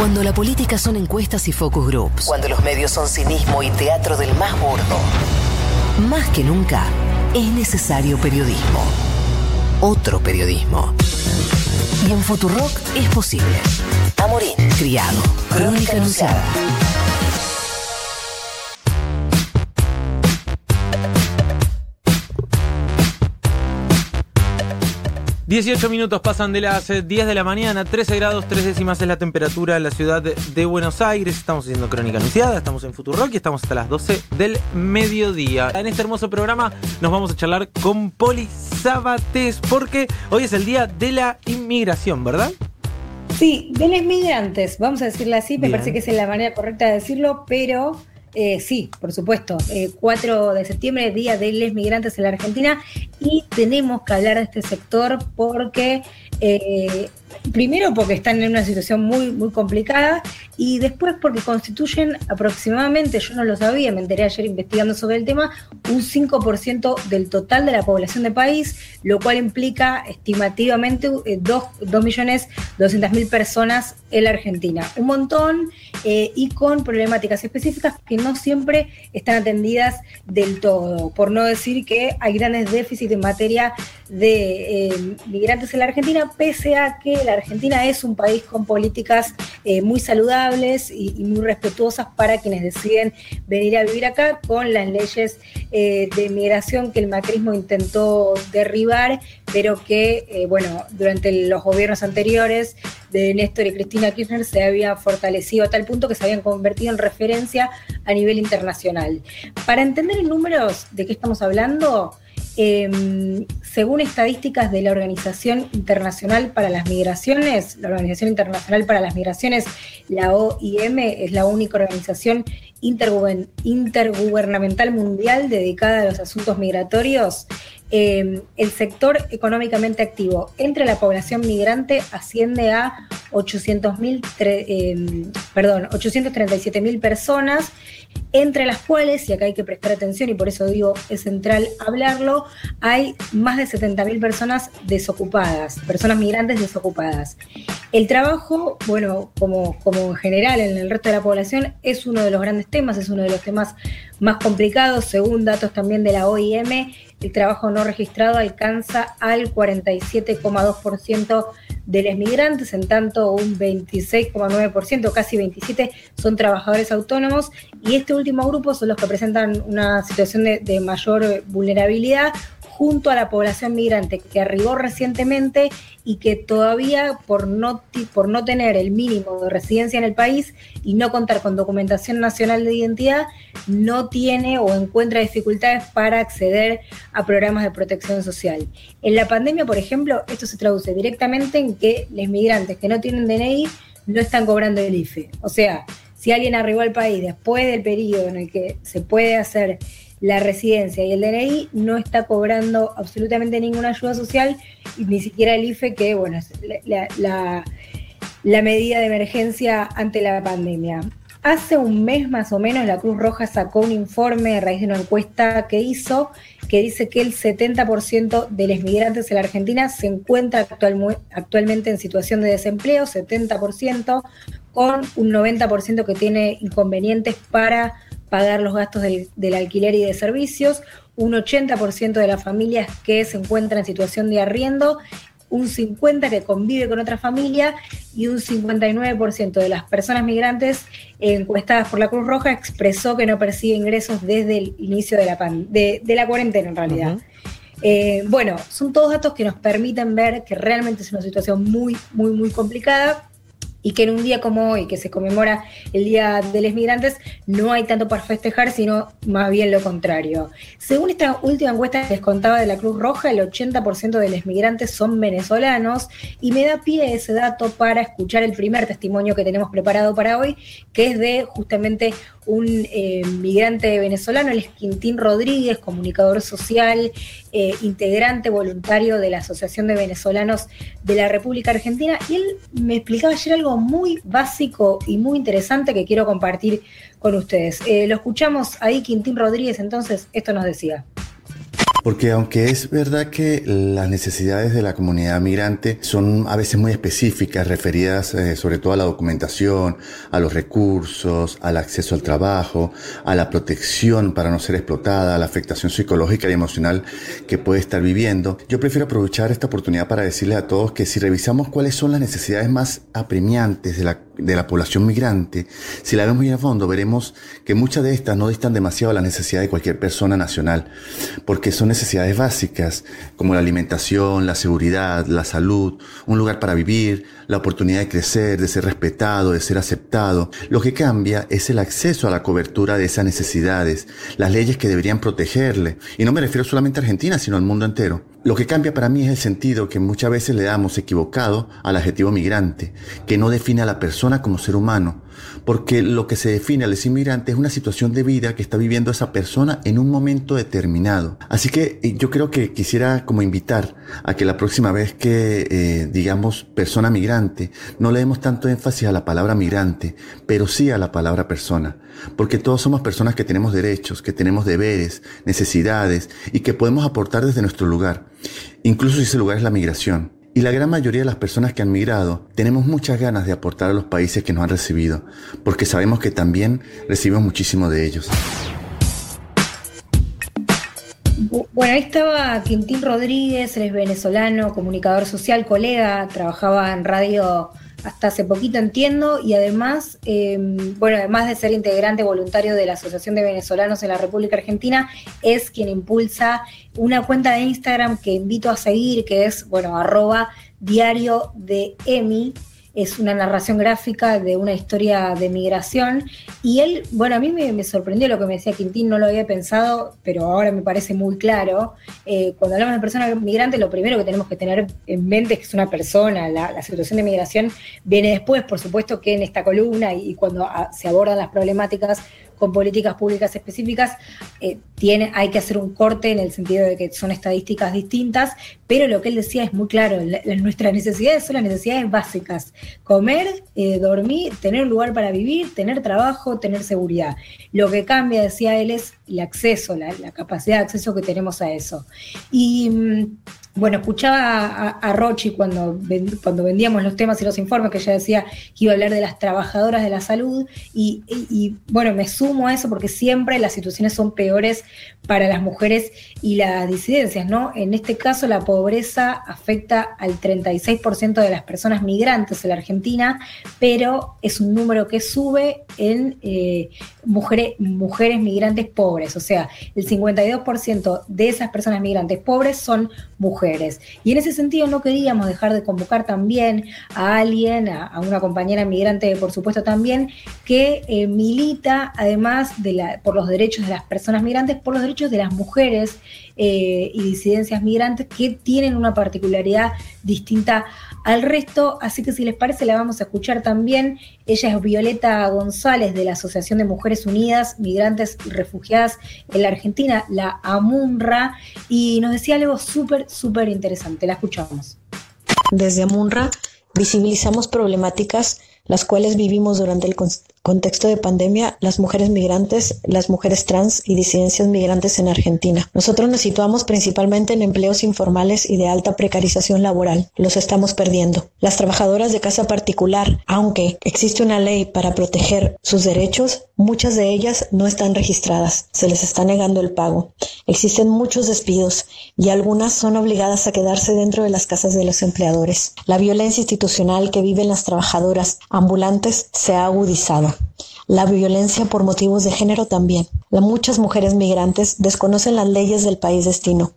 Cuando la política son encuestas y focus groups. Cuando los medios son cinismo y teatro del más burdo. Más que nunca, es necesario periodismo. Otro periodismo. Y en Futurock es posible. Amorín, criado. Crónica anunciada. 18 minutos pasan de las 10 eh, de la mañana, 13 grados, 3 décimas es la temperatura en la ciudad de Buenos Aires. Estamos haciendo Crónica Anunciada, estamos en Futurock y estamos hasta las 12 del mediodía. En este hermoso programa nos vamos a charlar con Poli Sabates porque hoy es el día de la inmigración, ¿verdad? Sí, de los migrantes, vamos a decirlo así, me parece que es la manera correcta de decirlo, pero eh, sí, por supuesto. 4 eh, de septiembre, Día de los Migrantes en la Argentina, y tenemos que hablar de este sector porque eh, primero porque están en una situación muy, muy complicada y después porque constituyen aproximadamente, yo no lo sabía, me enteré ayer investigando sobre el tema, un 5% del total de la población del país, lo cual implica estimativamente 2.200.000 eh, personas en la Argentina. Un montón eh, y con problemáticas específicas que no siempre están atendidas del todo, por no decir que hay grandes déficits en materia de eh, migrantes en la Argentina, pese a que la Argentina es un país con políticas eh, muy saludables y, muy respetuosas para quienes deciden venir a vivir acá, con las leyes eh, de migración que el macrismo intentó derribar, pero que, bueno, durante los gobiernos anteriores de Néstor y Cristina Kirchner se había fortalecido a tal punto que se habían convertido en referencia a nivel internacional. Para entender en números de qué estamos hablando, Em, según estadísticas de la Organización Internacional para las Migraciones, la Organización Internacional para las Migraciones, la OIM, es la única organización intergubernamental mundial dedicada a los asuntos migratorios, em, el sector económicamente activo entre la población migrante asciende a 800.000, eh, perdón, 837.000 personas entre las cuales, y acá hay que prestar atención y por eso digo es central hablarlo, hay más de 70.000 personas desocupadas, personas migrantes desocupadas. El trabajo, bueno, como, como en general en el resto de la población, es uno de los grandes temas, es uno de los temas más complicados, según datos también de la OIM, el trabajo no registrado alcanza al 47,2% de los migrantes, en tanto un 26,9%, casi 27%, son trabajadores autónomos. Y este último grupo son los que presentan una situación de, mayor vulnerabilidad junto a la población migrante que arribó recientemente y que todavía por no, por no tener el mínimo de residencia en el país y no contar con documentación nacional de identidad, no tiene o encuentra dificultades para acceder a programas de protección social. En la pandemia, por ejemplo, esto se traduce directamente en que los migrantes que no tienen DNI no están cobrando el IFE. O sea, si alguien arribó al país después del periodo en el que se puede hacer la residencia y el DNI no está cobrando absolutamente ninguna ayuda social ni siquiera el IFE, que bueno, es la, medida de emergencia ante la pandemia. Hace un mes más o menos la Cruz Roja sacó un informe a raíz de una encuesta que hizo que dice que el 70% de los migrantes en la Argentina se encuentra actualmente en situación de desempleo, 70%, con un 90% que tiene inconvenientes para pagar los gastos del, alquiler y de servicios, un 80% de las familias que se encuentran en situación de arriendo, un 50% que convive con otra familia. Y un 59% de las personas migrantes encuestadas por la Cruz Roja expresó que no percibe ingresos desde el inicio de la, de, la cuarentena en realidad. Eh, bueno, son todos datos que nos permiten ver que realmente es una situación muy, muy, muy complicada y que en un día como hoy, que se conmemora el Día de los Migrantes, no hay tanto para festejar, sino más bien lo contrario. Según esta última encuesta que les contaba de la Cruz Roja, el 80% de los migrantes son venezolanos y me da pie ese dato para escuchar el primer testimonio que tenemos preparado para hoy, que es de justamente un eh, migrante venezolano, el es Quintín Rodríguez, comunicador social, eh, integrante voluntario de la Asociación de Venezolanos de la República Argentina, y él me explicaba ayer algo muy básico y muy interesante que quiero compartir con ustedes. Eh, lo escuchamos ahí, Quintín Rodríguez, entonces esto nos decía. Porque aunque es verdad que las necesidades de la comunidad migrante son a veces muy específicas, referidas eh, sobre todo a la documentación, a los recursos, al acceso al trabajo, a la protección para no ser explotada, a la afectación psicológica y emocional que puede estar viviendo, yo prefiero aprovechar esta oportunidad para decirles a todos que si revisamos cuáles son las necesidades más apremiantes de la, de la población migrante, si la vemos muy a fondo, veremos que muchas de estas no distan demasiado a la necesidad de cualquier persona nacional, porque son necesidades básicas como la alimentación, la seguridad, la salud, un lugar para vivir, la oportunidad de crecer, de ser respetado, de ser aceptado. Lo que cambia es el acceso a la cobertura de esas necesidades, las leyes que deberían protegerle. Y no me refiero solamente a Argentina, sino al mundo entero. Lo que cambia para mí es el sentido que muchas veces le damos equivocado al adjetivo migrante, que no define a la persona como ser humano, porque lo que se define al inmigrante es una situación de vida que está viviendo esa persona en un momento determinado. Así que eh, yo creo que quisiera como invitar a que la próxima vez que eh, digamos persona migrante, no le demos tanto énfasis a la palabra migrante, pero sí a la palabra persona, porque todos somos personas que tenemos derechos, que tenemos deberes, necesidades y que podemos aportar desde nuestro lugar, incluso si ese lugar es la migración. Y la gran mayoría de las personas que han migrado tenemos muchas ganas de aportar a los países que nos han recibido, porque sabemos que también recibimos muchísimo de ellos. Bueno, ahí estaba Quintín Rodríguez, él es venezolano, comunicador social, colega, trabajaba en radio hasta hace poquito entiendo, y además, em, bueno, además de ser integrante voluntario de la Asociación de Venezolanos en la República Argentina, es quien impulsa una cuenta de Instagram que invito a seguir, que es, bueno, arroba diario de EMI, es una narración gráfica de una historia de migración. Y él, bueno, a mí me, sorprendió lo que me decía Quintín, no lo había pensado, pero ahora me parece muy claro. Eh, cuando hablamos de persona migrante, lo primero que tenemos que tener en mente es que es una persona. La, situación de migración viene después, por supuesto, que en esta columna y, cuando se abordan las problemáticas con políticas públicas específicas, eh, tiene, hay que hacer un corte en el sentido de que son estadísticas distintas, pero lo que él decía es muy claro, nuestras necesidades son las necesidades básicas, comer, eh, dormir, tener un lugar para vivir, tener trabajo, tener seguridad. Lo que cambia, decía él, es el acceso, la, capacidad de acceso que tenemos a eso. Y mm, bueno, escuchaba a, Rochi cuando, cuando vendíamos los temas y los informes, que ella decía que iba a hablar de las trabajadoras de la salud, y, bueno, me sumo a eso porque siempre las situaciones son peores para las mujeres y las disidencias, ¿no? En este caso, la pobreza afecta al 36% de las personas migrantes en la Argentina, pero es un número que sube en eh, mujeres, mujeres migrantes pobres, o sea, el 52% de esas personas migrantes pobres son mujeres. Y en ese sentido no queríamos dejar de convocar también a alguien, a, una compañera migrante, por supuesto también, que eh, milita además de la, por los derechos de las personas migrantes, por los derechos de las mujeres eh, y disidencias migrantes que tienen una particularidad distinta al resto. Así que si les parece, la vamos a escuchar también. Ella es Violeta González de la Asociación de Mujeres Unidas, Migrantes y Refugiadas en la Argentina, la AMUNRA, y nos decía algo súper, súper interesante. La escuchamos. Desde AMUNRA visibilizamos problemáticas las cuales vivimos durante el contexto de pandemia las mujeres migrantes, las mujeres trans y disidencias migrantes en Argentina. Nosotros nos situamos principalmente en empleos informales y de alta precarización laboral. Los estamos perdiendo. Las trabajadoras de casa particular, aunque existe una ley para proteger sus derechos, muchas de ellas no están registradas. Se les está negando el pago. Existen muchos despidos y algunas son obligadas a quedarse dentro de las casas de los empleadores. La violencia institucional que viven las trabajadoras ambulantes se ha agudizado. La violencia por motivos de género también. muchas mujeres migrantes desconocen las leyes del país destino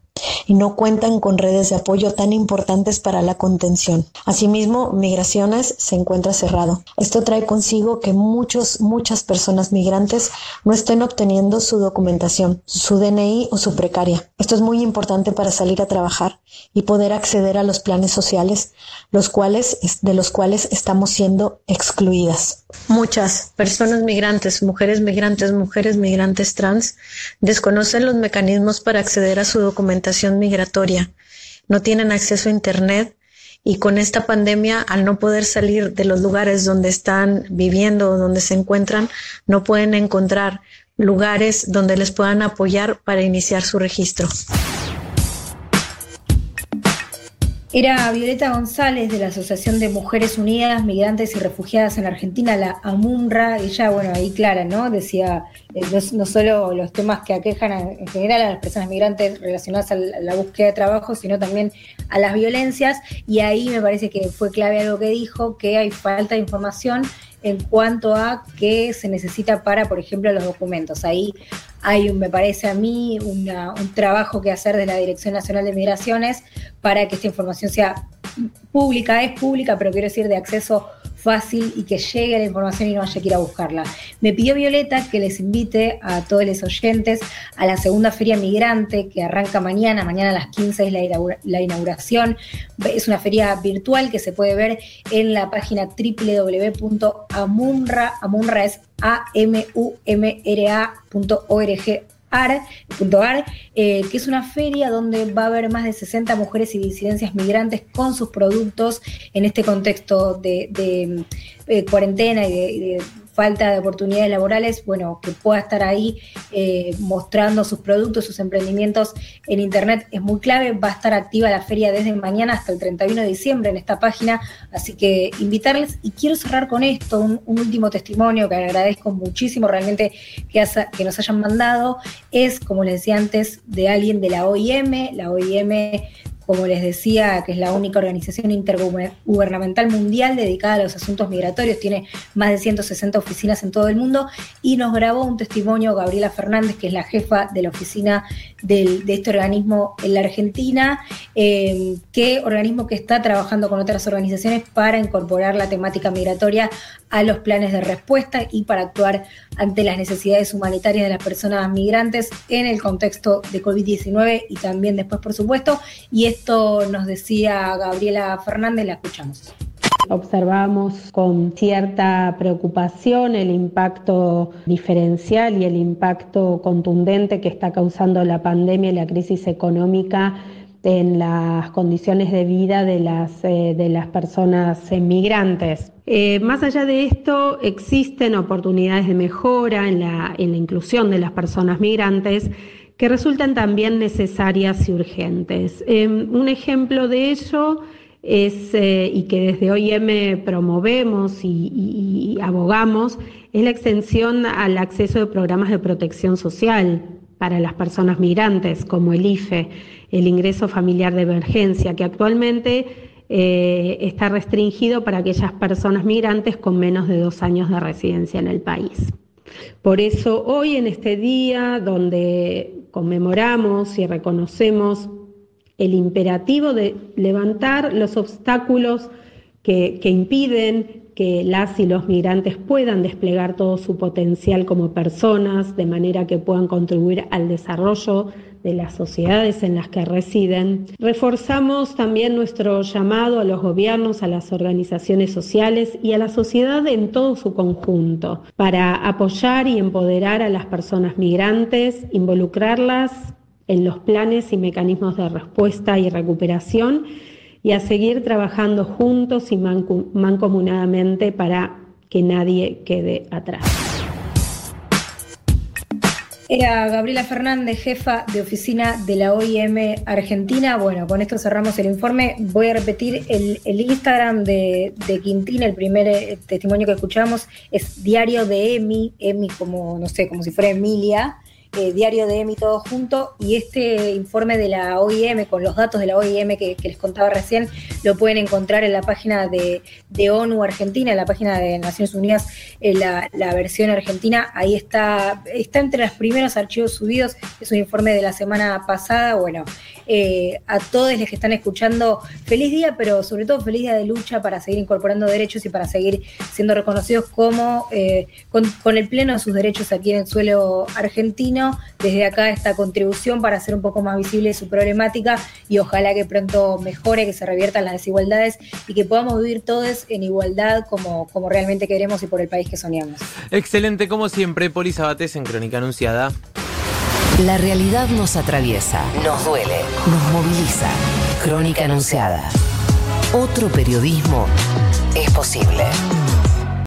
y no cuentan con redes de apoyo tan importantes para la contención. Asimismo, migraciones se encuentra cerrado. Esto trae consigo que muchos, muchas personas migrantes no estén obteniendo su documentación, su DNI o su precaria. Esto es muy importante para salir a trabajar y poder acceder a los planes sociales, los cuales, de los cuales estamos siendo excluidas. Muchas personas migrantes, mujeres migrantes, mujeres migrantes trans, desconocen los mecanismos para acceder a su documentación migratoria, no tienen acceso a Internet y con esta pandemia, al no poder salir de los lugares donde están viviendo o donde se encuentran, no pueden encontrar lugares donde les puedan apoyar para iniciar su registro. Era Violeta González de la Asociación de Mujeres Unidas, Migrantes y Refugiadas en Argentina, la AMUNRA. Ella, bueno, ahí clara, ¿no? Decía eh, no, solo los temas que aquejan en general a las personas migrantes relacionadas a la, búsqueda de trabajo, sino también a las violencias. Y ahí me parece que fue clave algo que dijo, que hay falta de información en cuanto a qué se necesita para, por ejemplo, los documentos. Ahí hay, me parece a mí, un trabajo que hacer de la Dirección Nacional de Migraciones para que esta información sea pública, es pública, pero quiero decir de acceso fácil y que llegue la información y no haya que ir a buscarla. Me pidió Violeta que les invite a todos los oyentes a la segunda feria migrante que arranca mañana, mañana a las 15 es la, inauguración. Es una feria virtual que se puede ver en la página www.amunra, amunra eh, que es una feria donde va a haber más de 60 mujeres y disidencias migrantes con sus productos en este contexto de, eh, cuarentena y de falta de oportunidades laborales, bueno, que pueda estar ahí eh, mostrando sus productos, sus emprendimientos en Internet es muy clave. Va a estar activa la feria desde mañana hasta el 31 de diciembre en esta página, así que invitarles. Y quiero cerrar con esto, un, último testimonio que agradezco muchísimo realmente que, que nos hayan mandado, es, como les decía antes, de alguien de la OIM. La OIM como les decía, que es la única organización intergubernamental mundial dedicada a los asuntos migratorios, tiene más de 160 oficinas en todo el mundo, y nos grabó un testimonio Gabriela Fernández, que es la jefa de la oficina de este organismo en la Argentina, eh, que organismo que está trabajando con otras organizaciones para incorporar la temática migratoria a los planes de respuesta y para actuar ante las necesidades humanitarias de las personas migrantes en el contexto de COVID-19 y también después, por supuesto. Y esto nos decía Gabriela Fernández, la escuchamos. Observamos con cierta preocupación el impacto diferencial y el impacto contundente que está causando la pandemia y la crisis económica en las condiciones de vida de las, eh, de las personas migrantes. Eh, más allá de esto, existen oportunidades de mejora en la, en la inclusión de las personas migrantes que resultan también necesarias y urgentes. Em, un ejemplo de ello es, eh, y que desde OIM promovemos y, abogamos, es la extensión al acceso de programas de protección social para las personas migrantes, como el IFE, el ingreso familiar de emergencia, que actualmente eh, está restringido para aquellas personas migrantes con menos de dos años de residencia en el país. Por eso hoy en este día donde conmemoramos y reconocemos el imperativo de levantar los obstáculos que, impiden que las y los migrantes puedan desplegar todo su potencial como personas, de manera que puedan contribuir al desarrollo de las sociedades en las que residen. Reforzamos también nuestro llamado a los gobiernos, a las organizaciones sociales y a la sociedad en todo su conjunto para apoyar y empoderar a las personas migrantes, involucrarlas en los planes y mecanismos de respuesta y recuperación y a seguir trabajando juntos y mancomunadamente para que nadie quede atrás. Era Gabriela Fernández, jefa de oficina de la OIM Argentina. Bueno, con esto cerramos el informe. Voy a repetir el, Instagram de, de, Quintín, el primer eh, testimonio que escuchamos es Diario de Emi, Emi como, no sé, como si fuera Emilia. Eh, diario de EMI todo junto y este informe de la OIM con los datos de la OIM que, les contaba recién lo pueden encontrar en la página de, ONU Argentina, en la página de Naciones Unidas, en la, versión argentina. Ahí está, está entre los primeros archivos subidos, es un informe de la semana pasada. Bueno, eh, a todos los que están escuchando, feliz día, pero sobre todo feliz día de lucha para seguir incorporando derechos y para seguir siendo reconocidos como eh, con, el pleno de sus derechos aquí en el suelo argentino desde acá esta contribución para hacer un poco más visible su problemática y ojalá que pronto mejore, que se reviertan las desigualdades y que podamos vivir todos en igualdad como, como realmente queremos y por el país que soñamos. Excelente, como siempre, Poli Sabates en Crónica Anunciada. La realidad nos atraviesa, nos duele, nos moviliza. Crónica Anunciada. Otro periodismo es posible.